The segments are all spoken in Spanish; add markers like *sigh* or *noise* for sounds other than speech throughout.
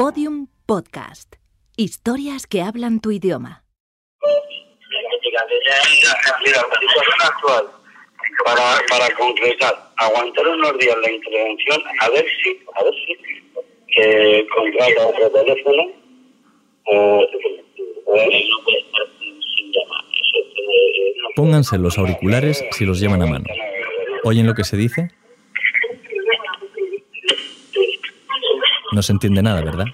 Podium Podcast. Historias que hablan tu idioma. actual para, para concretar, aguantar unos días la intervención, a ver si, a ver si que contrata otro teléfono o, o no puede estar sin llamar. Pónganse los auriculares si los llevan a mano. ¿Oyen lo que se dice? No se entiende nada, ¿verdad?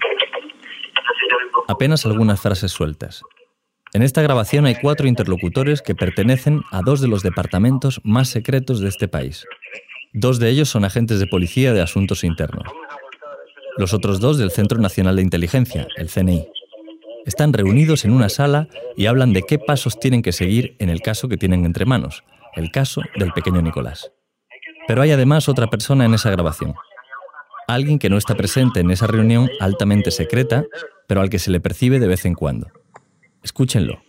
Apenas algunas frases sueltas. En esta grabación hay cuatro interlocutores que pertenecen a dos de los departamentos más secretos de este país. Dos de ellos son agentes de policía de asuntos internos. Los otros dos del Centro Nacional de Inteligencia, el CNI. Están reunidos en una sala y hablan de qué pasos tienen que seguir en el caso que tienen entre manos, el caso del pequeño Nicolás. Pero hay además otra persona en esa grabación, alguien que no está presente en esa reunión altamente secreta, pero al que se le percibe de vez en cuando. Escúchenlo.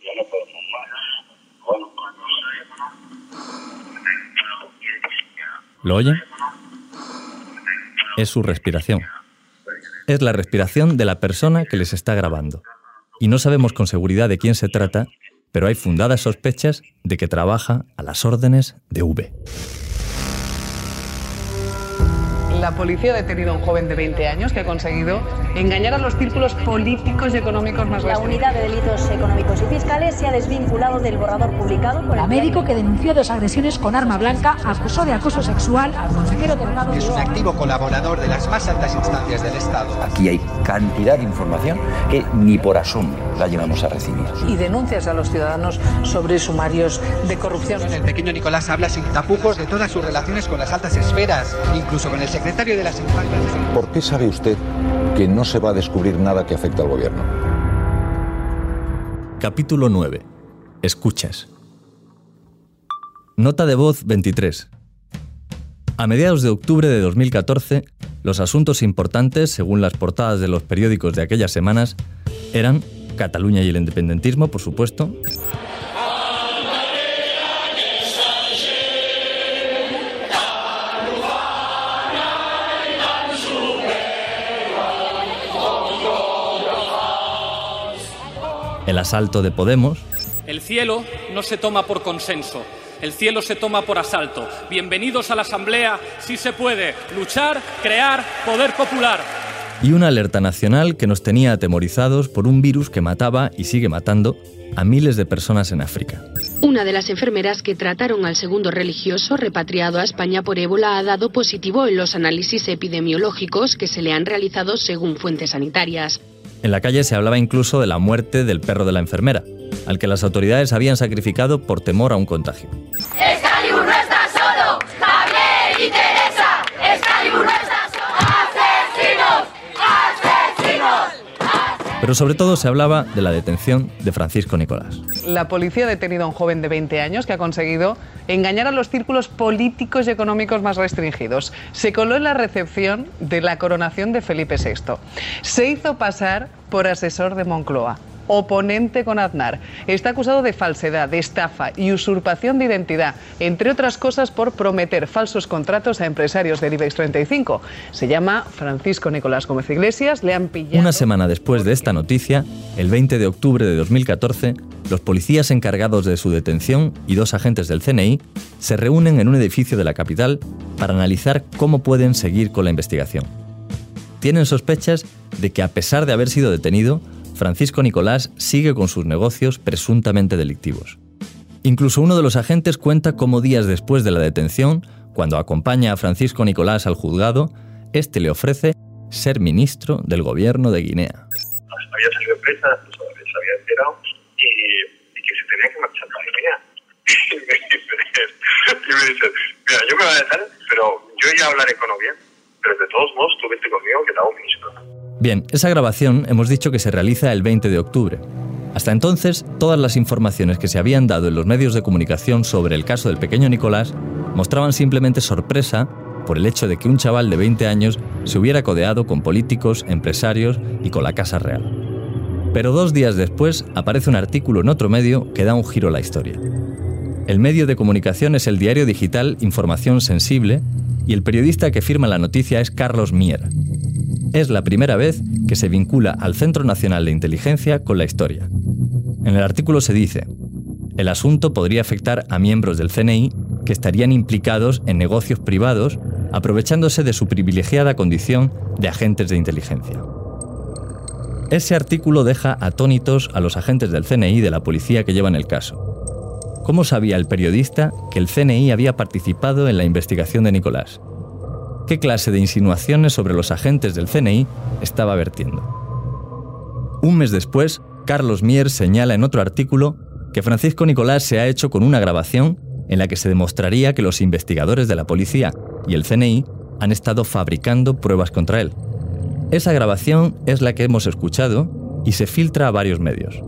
¿Lo oyen? Es su respiración. Es la respiración de la persona que les está grabando. Y no sabemos con seguridad de quién se trata, pero hay fundadas sospechas de que trabaja a las órdenes de V. La policía ha detenido a un joven de 20 años que ha conseguido engañar a los círculos políticos y económicos más La unidad de delitos económicos y fiscales se ha desvinculado del borrador publicado por La el médico que denunció dos agresiones con arma blanca acusó de acoso sexual al consejero delegado Es un activo colaborador de las más altas instancias del Estado. Aquí hay cantidad de información que ni por asombro la llevamos a recibir. y denuncias a los ciudadanos sobre sumarios de corrupción. El pequeño Nicolás habla sin tapujos de todas sus relaciones con las altas esferas, incluso con el secretario de las infancias. ¿Por qué sabe usted que no se va a descubrir nada que afecte al gobierno? Capítulo 9. Escuchas. Nota de voz 23. A mediados de octubre de 2014, los asuntos importantes, según las portadas de los periódicos de aquellas semanas, eran Cataluña y el independentismo, por supuesto, el asalto de Podemos, El cielo no se toma por consenso, el cielo se toma por asalto. Bienvenidos a la Asamblea, si se puede, luchar, crear poder popular. y una alerta nacional que nos tenía atemorizados por un virus que mataba y sigue matando a miles de personas en África. Una de las enfermeras que trataron al segundo religioso repatriado a España por ébola ha dado positivo en los análisis epidemiológicos que se le han realizado según fuentes sanitarias. En la calle se hablaba incluso de la muerte del perro de la enfermera, al que las autoridades habían sacrificado por temor a un contagio no está solo, Javier y Teresa. Excalibur no está solo. Asesinos, asesinos. Pero sobre todo se hablaba de la detención de Francisco Nicolás. La policía ha detenido a un joven de 20 años que ha conseguido engañar a los círculos políticos y económicos más restringidos. Se coló en la recepción de la coronación de Felipe VI. Se hizo pasar por asesor de Moncloa. Oponente con Aznar. Está acusado de falsedad, de estafa y usurpación de identidad, entre otras cosas por prometer falsos contratos a empresarios del IBEX 35. Se llama Francisco Nicolás Gómez Iglesias. Le han pillado. Una semana después de esta noticia, el 20 de octubre de 2014, los policías encargados de su detención y dos agentes del CNI se reúnen en un edificio de la capital para analizar cómo pueden seguir con la investigación. Tienen sospechas de que a pesar de haber sido detenido, Francisco Nicolás sigue con sus negocios presuntamente delictivos. Incluso uno de los agentes cuenta cómo días después de la detención, cuando acompaña a Francisco Nicolás al juzgado, este le ofrece ser ministro del gobierno de Guinea. Había salido de prensa, se había enterado y, y que se tenía que marchar a Guinea. *laughs* Y me dice, mira, yo me voy a dejar, pero yo ya hablaré con Oviedo. Pero de todos modos, tú vete conmigo que te hago ministro. Bien, esa grabación hemos dicho que se realiza el 20 de octubre. Hasta entonces, todas las informaciones que se habían dado en los medios de comunicación sobre el caso del pequeño Nicolás mostraban simplemente sorpresa por el hecho de que un chaval de 20 años se hubiera codeado con políticos, empresarios y con la Casa Real. Pero dos días después aparece un artículo en otro medio que da un giro a la historia. El medio de comunicación es el diario digital Información Sensible y el periodista que firma la noticia es Carlos Mier. Es la primera vez que se vincula al Centro Nacional de Inteligencia con la historia. En el artículo se dice, el asunto podría afectar a miembros del CNI que estarían implicados en negocios privados aprovechándose de su privilegiada condición de agentes de inteligencia. Ese artículo deja atónitos a los agentes del CNI de la policía que llevan el caso. ¿Cómo sabía el periodista que el CNI había participado en la investigación de Nicolás? ¿Qué clase de insinuaciones sobre los agentes del CNI estaba vertiendo? Un mes después, Carlos Mier señala en otro artículo que Francisco Nicolás se ha hecho con una grabación en la que se demostraría que los investigadores de la policía y el CNI han estado fabricando pruebas contra él. Esa grabación es la que hemos escuchado y se filtra a varios medios.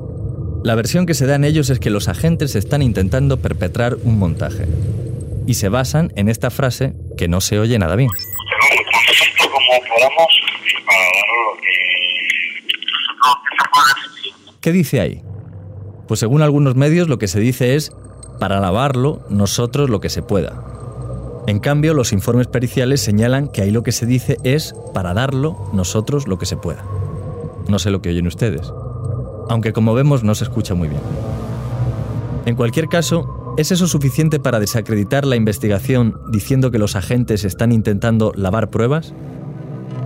La versión que se da en ellos es que los agentes están intentando perpetrar un montaje y se basan en esta frase que no se oye nada bien. ¿Qué dice ahí? Pues según algunos medios lo que se dice es, para lavarlo, nosotros lo que se pueda. En cambio, los informes periciales señalan que ahí lo que se dice es para darlo nosotros lo que se pueda. No sé lo que oyen ustedes. Aunque como vemos no se escucha muy bien. En cualquier caso, ¿es eso suficiente para desacreditar la investigación diciendo que los agentes están intentando lavar pruebas?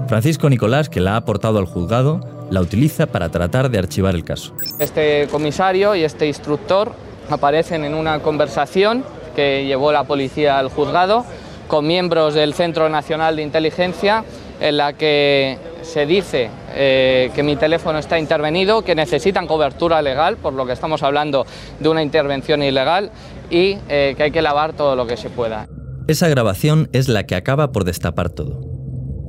Francisco Nicolás, que la ha aportado al juzgado, la utiliza para tratar de archivar el caso. Este comisario y este instructor aparecen en una conversación que llevó la policía al juzgado con miembros del Centro Nacional de Inteligencia en la que se dice eh, que mi teléfono está intervenido, que necesitan cobertura legal, por lo que estamos hablando de una intervención ilegal, y eh, que hay que lavar todo lo que se pueda. Esa grabación es la que acaba por destapar todo.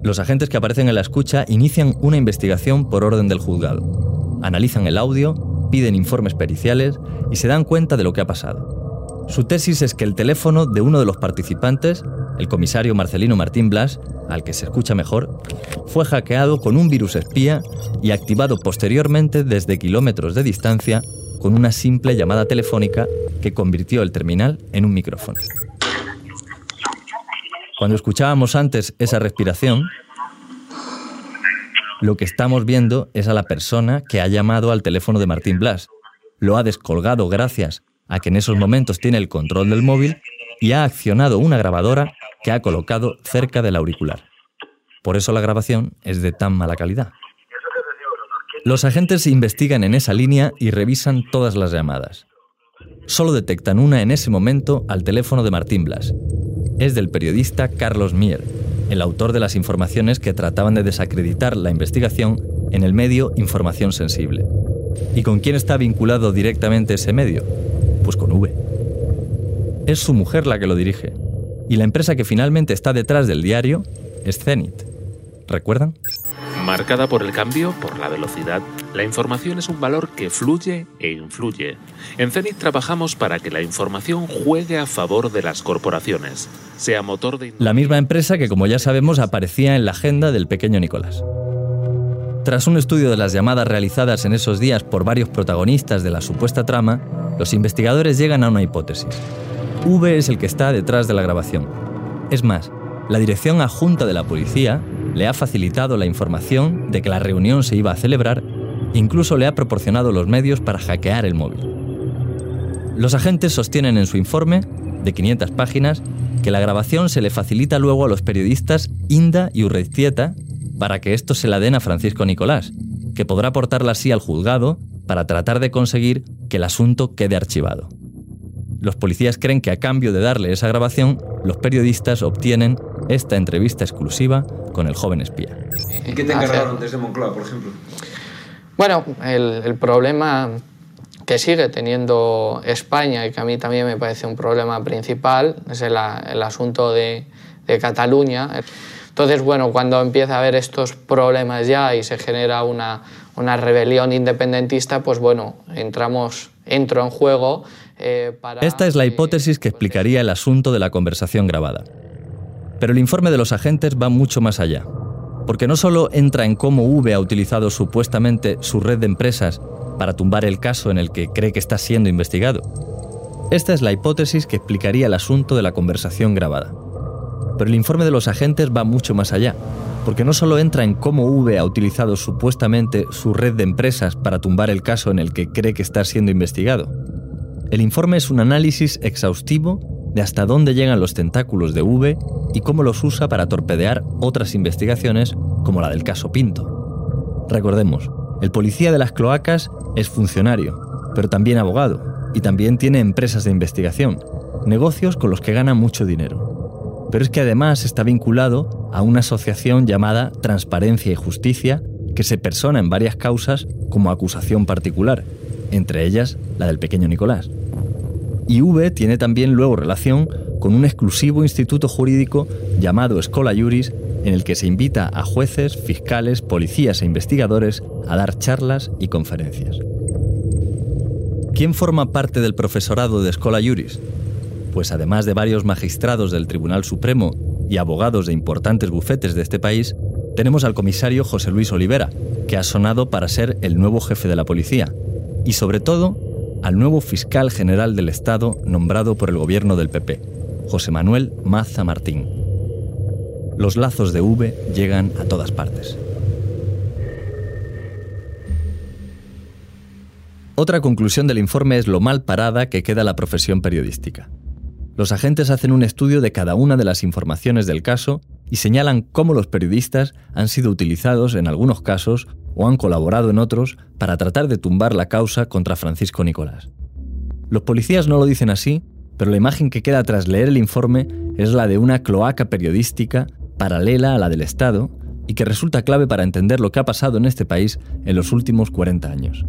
Los agentes que aparecen en la escucha inician una investigación por orden del juzgado. Analizan el audio, piden informes periciales y se dan cuenta de lo que ha pasado. Su tesis es que el teléfono de uno de los participantes, el comisario Marcelino Martín Blas, al que se escucha mejor, fue hackeado con un virus espía y activado posteriormente desde kilómetros de distancia con una simple llamada telefónica que convirtió el terminal en un micrófono. Cuando escuchábamos antes esa respiración, lo que estamos viendo es a la persona que ha llamado al teléfono de Martín Blas. Lo ha descolgado gracias a que en esos momentos tiene el control del móvil y ha accionado una grabadora que ha colocado cerca del auricular. Por eso la grabación es de tan mala calidad. Los agentes investigan en esa línea y revisan todas las llamadas. Solo detectan una en ese momento al teléfono de Martín Blas. Es del periodista Carlos Mier, el autor de las informaciones que trataban de desacreditar la investigación en el medio Información Sensible. ¿Y con quién está vinculado directamente ese medio? Pues con V. Es su mujer la que lo dirige. Y la empresa que finalmente está detrás del diario es Zenit. ¿Recuerdan? Marcada por el cambio, por la velocidad, la información es un valor que fluye e influye. En Zenit trabajamos para que la información juegue a favor de las corporaciones, sea motor de... La misma empresa que, como ya sabemos, aparecía en la agenda del pequeño Nicolás. Tras un estudio de las llamadas realizadas en esos días por varios protagonistas de la supuesta trama, los investigadores llegan a una hipótesis. V es el que está detrás de la grabación. Es más, la dirección adjunta de la policía le ha facilitado la información de que la reunión se iba a celebrar incluso le ha proporcionado los medios para hackear el móvil. Los agentes sostienen en su informe, de 500 páginas, que la grabación se le facilita luego a los periodistas Inda y Urreiztieta para que esto se la den a Francisco Nicolás, que podrá aportarla así al juzgado para tratar de conseguir que el asunto quede archivado. Los policías creen que a cambio de darle esa grabación, los periodistas obtienen esta entrevista exclusiva con el joven espía. ¿Y qué te encargaron desde Moncloa, por ejemplo? Bueno, el, problema que sigue teniendo España y que a mí también me parece un problema principal es el, asunto de, de Cataluña. Entonces, bueno, cuando empieza a haber estos problemas ya y se genera una, una rebelión independentista, pues bueno, entramos, entro en juego eh, para... Esta es la hipótesis que explicaría el asunto de la conversación grabada. Pero el informe de los agentes va mucho más allá, porque no solo entra en cómo V ha utilizado supuestamente su red de empresas para tumbar el caso en el que cree que está siendo investigado. Esta es la hipótesis que explicaría el asunto de la conversación grabada. Pero el informe de los agentes va mucho más allá, Porque no solo entra en cómo V ha utilizado supuestamente su red de empresas para tumbar el caso en el que cree que está siendo investigado. El informe es un análisis exhaustivo de hasta dónde llegan los tentáculos de V y cómo los usa para torpedear otras investigaciones como la del caso Pinto. Recordemos, el policía de las cloacas es funcionario, pero también abogado, y también tiene empresas de investigación, negocios con los que gana mucho dinero. Pero es que además está vinculado a una asociación llamada Transparencia y Justicia, que se persona en varias causas como acusación particular, entre ellas la del pequeño Nicolás. Y V tiene también luego relación con un exclusivo instituto jurídico llamado Escola Juris, en el que se invita a jueces, fiscales, policías e investigadores a dar charlas y conferencias. ¿Quién forma parte del profesorado de Escola Juris? Pues además de varios magistrados del Tribunal Supremo y abogados de importantes bufetes de este país, tenemos al comisario José Luis Olivera, que ha sonado para ser el nuevo jefe de la policía, y sobre todo al nuevo fiscal general del Estado nombrado por el gobierno del PP, José Manuel Maza Martín. Los lazos de V llegan a todas partes. Otra conclusión del informe es lo mal parada que queda la profesión periodística. Los agentes hacen un estudio de cada una de las informaciones del caso y señalan cómo los periodistas han sido utilizados en algunos casos o han colaborado en otros para tratar de tumbar la causa contra Francisco Nicolás. Los policías no lo dicen así, pero la imagen que queda tras leer el informe es la de una cloaca periodística paralela a la del Estado y que resulta clave para entender lo que ha pasado en este país en los últimos 40 años.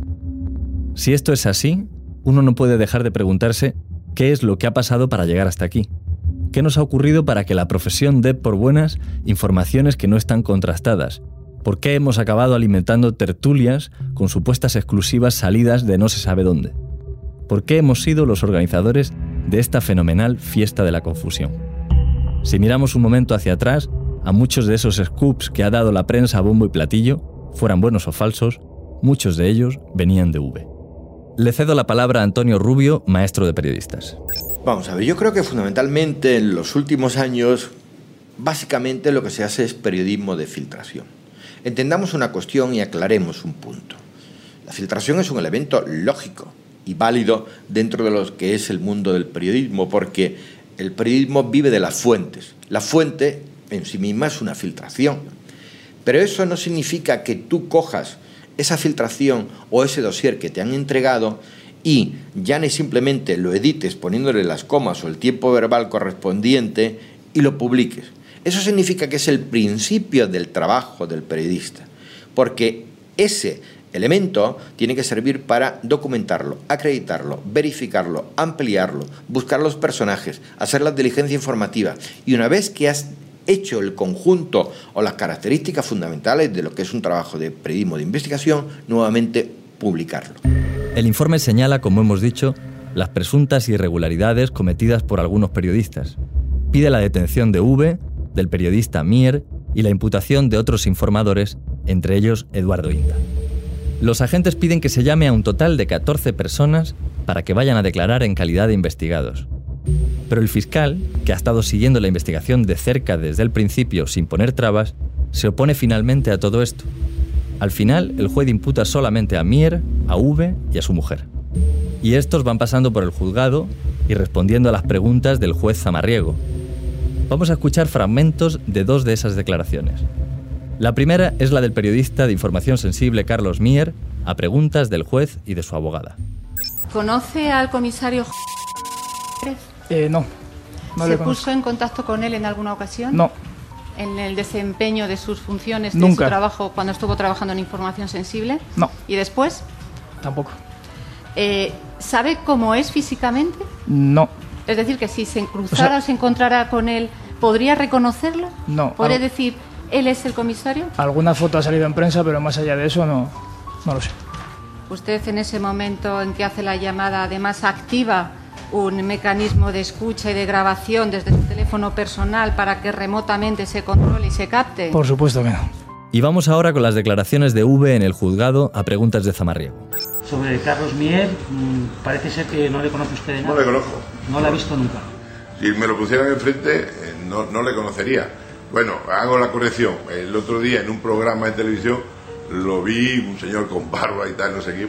Si esto es así, uno no puede dejar de preguntarse qué es lo que ha pasado para llegar hasta aquí. ¿Qué nos ha ocurrido para que la profesión dé por buenas informaciones que no están contrastadas? ¿Por qué hemos acabado alimentando tertulias con supuestas exclusivas salidas de no se sabe dónde? ¿Por qué hemos sido los organizadores de esta fenomenal fiesta de la confusión? Si miramos un momento hacia atrás, a muchos de esos scoops que ha dado la prensa a bombo y platillo, fueran buenos o falsos, muchos de ellos venían de V. Le cedo la palabra a Antonio Rubio, maestro de periodistas. Vamos a ver, yo creo que fundamentalmente en los últimos años, básicamente lo que se hace es periodismo de filtración. Entendamos una cuestión y aclaremos un punto. La filtración es un elemento lógico y válido dentro de lo que es el mundo del periodismo, porque el periodismo vive de las fuentes. La fuente en sí misma es una filtración. Pero eso no significa que tú cojas esa filtración o ese dossier que te han entregado y ya ni simplemente lo edites poniéndole las comas o el tiempo verbal correspondiente y lo publiques. Eso significa que es el principio del trabajo del periodista, porque ese elemento tiene que servir para documentarlo, acreditarlo, verificarlo, ampliarlo, buscar los personajes, hacer la diligencia informativa. Y una vez que has hecho el conjunto o las características fundamentales de lo que es un trabajo de periodismo de investigación, nuevamente publicarlo. El informe señala, como hemos dicho, las presuntas irregularidades cometidas por algunos periodistas. Pide la detención de V, del periodista Mier y la imputación de otros informadores, entre ellos Eduardo Inda. Los agentes piden que se llame a un total de 14 personas para que vayan a declarar en calidad de investigados. Pero el fiscal, que ha estado siguiendo la investigación de cerca desde el principio sin poner trabas, se opone finalmente a todo esto. Al final, el juez imputa solamente a Mier, a V y a su mujer. Y estos van pasando por el juzgado y respondiendo a las preguntas del juez Zamarriego. Vamos a escuchar fragmentos de dos de esas declaraciones. La primera es la del periodista de información sensible Carlos Mier a preguntas del juez y de su abogada. ¿Conoce al comisario eh, no. no ¿Se le puso en contacto con él en alguna ocasión? No. ¿En el desempeño de sus funciones, de Nunca. su trabajo, cuando estuvo trabajando en información sensible? No. ¿Y después? Tampoco. Eh, ¿Sabe cómo es físicamente? No. Es decir, que si se cruzara o, sea- se encontrara con él, ¿podría reconocerlo? No. ¿Podría Al- decir, él es el comisario? Alguna foto ha salido en prensa, pero más allá de eso no, no lo sé. Usted en ese momento en que hace la llamada, además activa un mecanismo de escucha y de grabación desde su teléfono personal para que remotamente se controle y se capte. Por supuesto que no. Y vamos ahora con las declaraciones de V en el juzgado a preguntas de Zamarriego. Sobre Carlos Mier, mm, parece ser que no le conoce usted de nada. No le conozco. No la ha visto nunca. Si me lo pusieran enfrente, eh, no, no le conocería. Bueno, hago la corrección. El otro día en un programa de televisión lo vi un señor con barba y tal, no sé qué.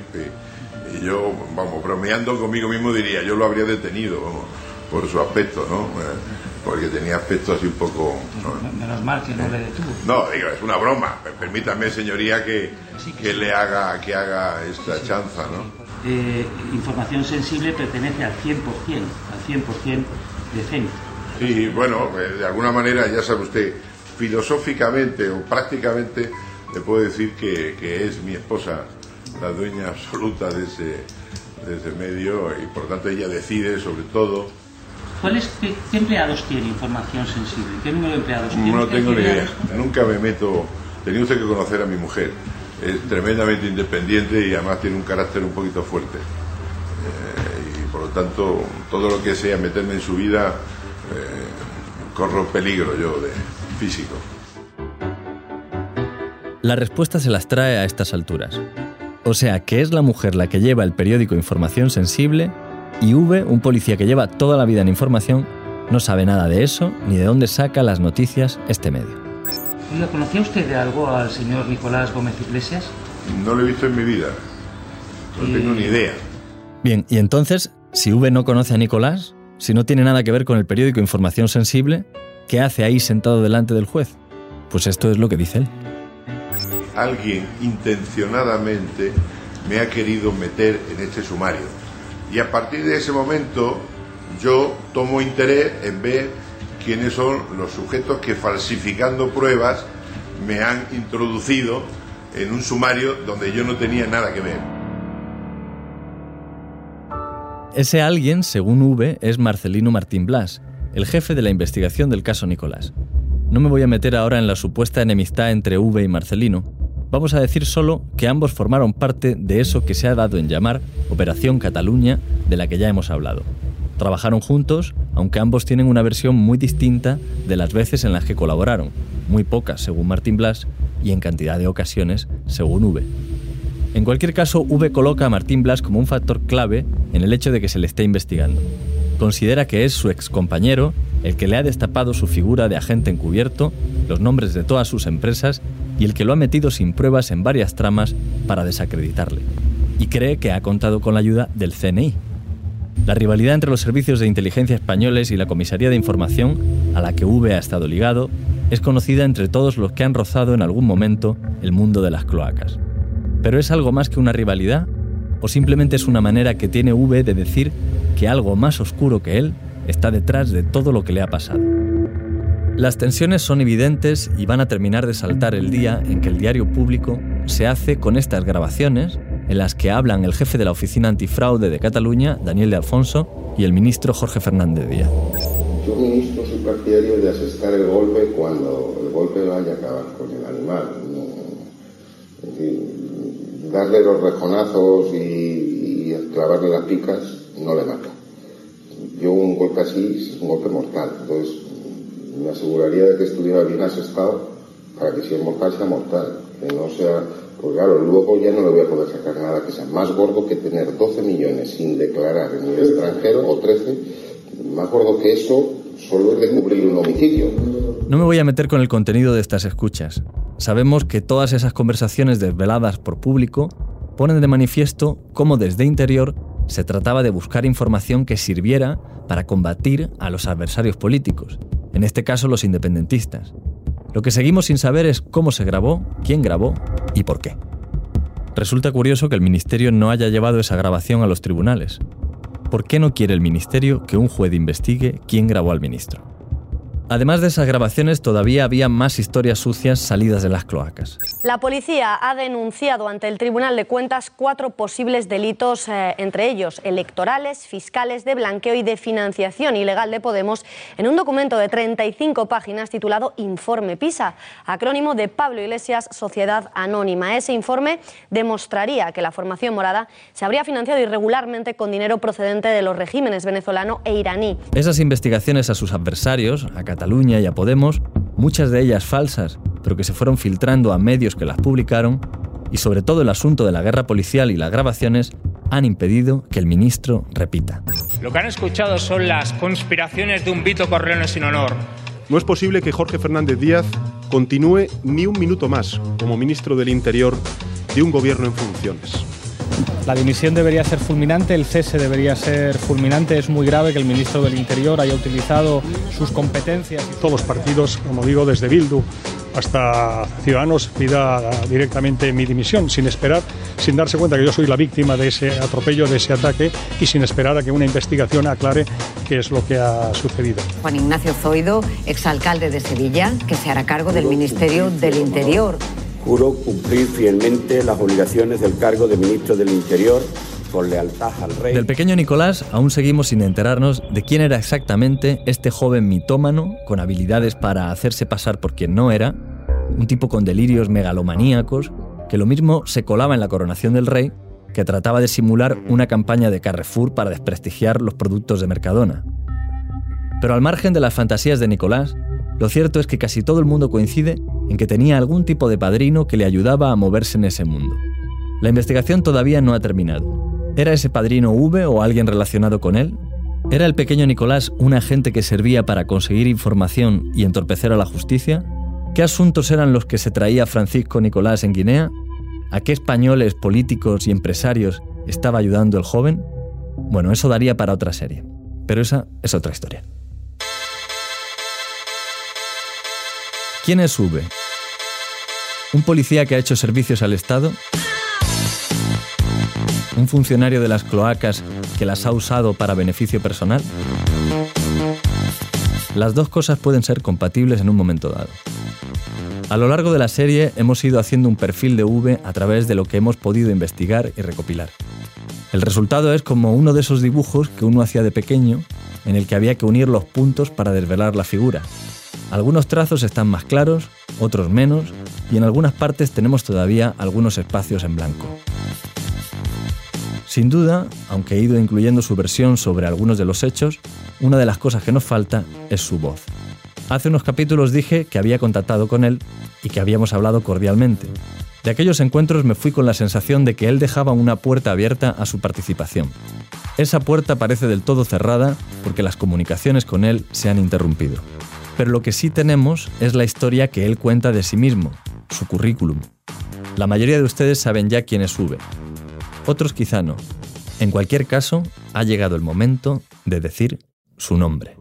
Y yo, vamos, bromeando conmigo mismo diría, yo lo habría detenido, vamos, por su aspecto, ¿no? Eh, porque tenía aspecto así un poco... Menos mal que no le detuvo. No, digo, es una broma. Permítame, señoría, que, que le haga, que haga esta chanza, ¿no? Eh, información sensible pertenece al 100%, al 100% de CENI. Sí, bueno, eh, de alguna manera, ya sabe usted, filosóficamente o prácticamente le puedo decir que, que es mi esposa la dueña absoluta de ese, de ese medio y por tanto ella decide sobre todo ¿Cuáles, qué, qué, empleados tiene información sensible? ¿Qué número de empleados tiene? No tengo ni idea. Nunca me meto. Tenía usted que conocer a mi mujer. Es tremendamente independiente y además tiene un carácter un poquito fuerte. Eh, y por lo tanto, todo lo que sea meterme en su vida, corro peligro yo de físico. La respuesta se las trae a estas alturas. O sea, que es la mujer la que lleva el periódico Información Sensible y V, un policía que lleva toda la vida en información, no sabe nada de eso ni de dónde saca las noticias este medio. Oiga, ¿conocía usted de algo al señor Nicolás Gómez Iglesias? No lo he visto en mi vida. No tengo ni idea. Bien, y entonces, si V no conoce a Nicolás, si no tiene nada que ver con el periódico Información Sensible, ¿qué hace ahí sentado delante del juez? Pues esto es lo que dice él. Alguien intencionadamente me ha querido meter en este sumario y a partir de ese momento yo tomo interés en ver quiénes son los sujetos que falsificando pruebas me han introducido en un sumario donde yo no tenía nada que ver. Ese alguien, según V, es Marcelino Martín Blas, el jefe de la investigación del caso Nicolás. No me voy a meter ahora en la supuesta enemistad entre V y Marcelino, Vamos a decir solo que ambos formaron parte de eso que se ha dado en llamar Operación Cataluña, de la que ya hemos hablado. Trabajaron juntos, aunque ambos tienen una versión muy distinta de las veces en las que colaboraron, muy pocas según Martín Blas y en cantidad de ocasiones según V. En cualquier caso, V coloca a Martín Blas como un factor clave en el hecho de que se le esté investigando. Considera que es su excompañero el que le ha destapado su figura de agente encubierto, los nombres de todas sus empresas y el que lo ha metido sin pruebas en varias tramas para desacreditarle. Y cree que ha contado con la ayuda del CNI. La rivalidad entre los servicios de inteligencia españoles y la Comisaría de Información, a la que V ha estado ligado, es conocida entre todos los que han rozado en algún momento el mundo de las cloacas. ¿Pero es algo más que una rivalidad? ¿O simplemente es una manera que tiene V de decir que algo más oscuro que él está detrás de todo lo que le ha pasado? Las tensiones son evidentes y van a terminar de saltar el día en que el diario público se hace con estas grabaciones en las que hablan el jefe de la Oficina Antifraude de Cataluña, Daniel de Alfonso, y el ministro Jorge Fernández Díaz. Yo, ministro, soy partidario de asestar el golpe cuando el golpe vaya a acabar con el animal. Darle los rejonazos y, clavarle las picas no le mata. Yo un golpe así es un golpe mortal. Entonces, me aseguraría de que estuviera bien asestado para que si es mortal sea mortal, que no sea, pues claro, luego ya no le voy a poder sacar nada que sea más gordo que tener 12 millones sin declarar en el extranjero o 13, más gordo que eso solo es descubrir un homicidio. No me voy a meter con el contenido de estas escuchas. Sabemos que todas esas conversaciones desveladas por público ponen de manifiesto cómo desde interior se trataba de buscar información que sirviera para combatir a los adversarios políticos en este caso los independentistas. Lo que seguimos sin saber es cómo se grabó, quién grabó y por qué. Resulta curioso que el Ministerio no haya llevado esa grabación a los tribunales. ¿Por qué no quiere el Ministerio que un juez investigue quién grabó al ministro? Además de esas grabaciones, todavía había más historias sucias salidas de las cloacas. La policía ha denunciado ante el Tribunal de Cuentas cuatro posibles delitos, eh, entre ellos electorales, fiscales, de blanqueo y de financiación ilegal de Podemos, en un documento de 35 páginas titulado Informe PISA, acrónimo de Pablo Iglesias Sociedad Anónima. Ese informe demostraría que la formación morada se habría financiado irregularmente con dinero procedente de los regímenes venezolano e iraní. Esas investigaciones a sus adversarios, a Cataluña y a Podemos, muchas de ellas falsas, pero que se fueron filtrando a medios que las publicaron, y sobre todo el asunto de la guerra policial y las grabaciones, han impedido que el ministro repita. Lo que han escuchado son las conspiraciones de un Vito Corleone sin honor, No es posible que Jorge Fernández Díaz continúe ni un minuto más como ministro del Interior de un gobierno en funciones. La dimisión debería ser fulminante, el cese debería ser fulminante. Es muy grave que el ministro del Interior haya utilizado sus competencias. Todos los partidos, como digo, desde Bildu hasta Ciudadanos, pida directamente mi dimisión, sin esperar, sin darse cuenta que yo soy la víctima de ese atropello, de ese ataque y sin esperar a que una investigación aclare qué es lo que ha sucedido. Juan Ignacio Zoido, exalcalde de Sevilla, que se hará cargo del Ministerio del Interior. Juro cumplir fielmente las obligaciones del cargo de ministro del Interior con lealtad al rey. Del pequeño Nicolás aún seguimos sin enterarnos de quién era exactamente este joven mitómano con habilidades para hacerse pasar por quien no era, un tipo con delirios megalomaníacos, que lo mismo se colaba en la coronación del rey que trataba de simular una campaña de Carrefour para desprestigiar los productos de Mercadona. Pero al margen de las fantasías de Nicolás, lo cierto es que casi todo el mundo coincide en que tenía algún tipo de padrino que le ayudaba a moverse en ese mundo. La investigación todavía no ha terminado. ¿Era ese padrino V o alguien relacionado con él? ¿Era el pequeño Nicolás un agente que servía para conseguir información y entorpecer a la justicia? ¿Qué asuntos eran los que se traía Francisco Nicolás en Guinea? ¿A qué españoles políticos y empresarios estaba ayudando el joven? Bueno, eso daría para otra serie. Pero esa es otra historia. ¿Quién es V? ¿Un policía que ha hecho servicios al Estado? ¿Un funcionario de las cloacas que las ha usado para beneficio personal? Las dos cosas pueden ser compatibles en un momento dado. A lo largo de la serie hemos ido haciendo un perfil de V a través de lo que hemos podido investigar y recopilar. El resultado es como uno de esos dibujos que uno hacía de pequeño, en el que había que unir los puntos para desvelar la figura, algunos trazos están más claros, otros menos, y en algunas partes tenemos todavía algunos espacios en blanco. Sin duda, aunque he ido incluyendo su versión sobre algunos de los hechos, una de las cosas que nos falta es su voz. Hace unos capítulos dije que había contactado con él y que habíamos hablado cordialmente. De aquellos encuentros me fui con la sensación de que él dejaba una puerta abierta a su participación. Esa puerta parece del todo cerrada porque las comunicaciones con él se han interrumpido. Pero lo que sí tenemos es la historia que él cuenta de sí mismo, su currículum. La mayoría de ustedes saben ya quién es Sube. Otros quizá no. En cualquier caso, ha llegado el momento de decir su nombre.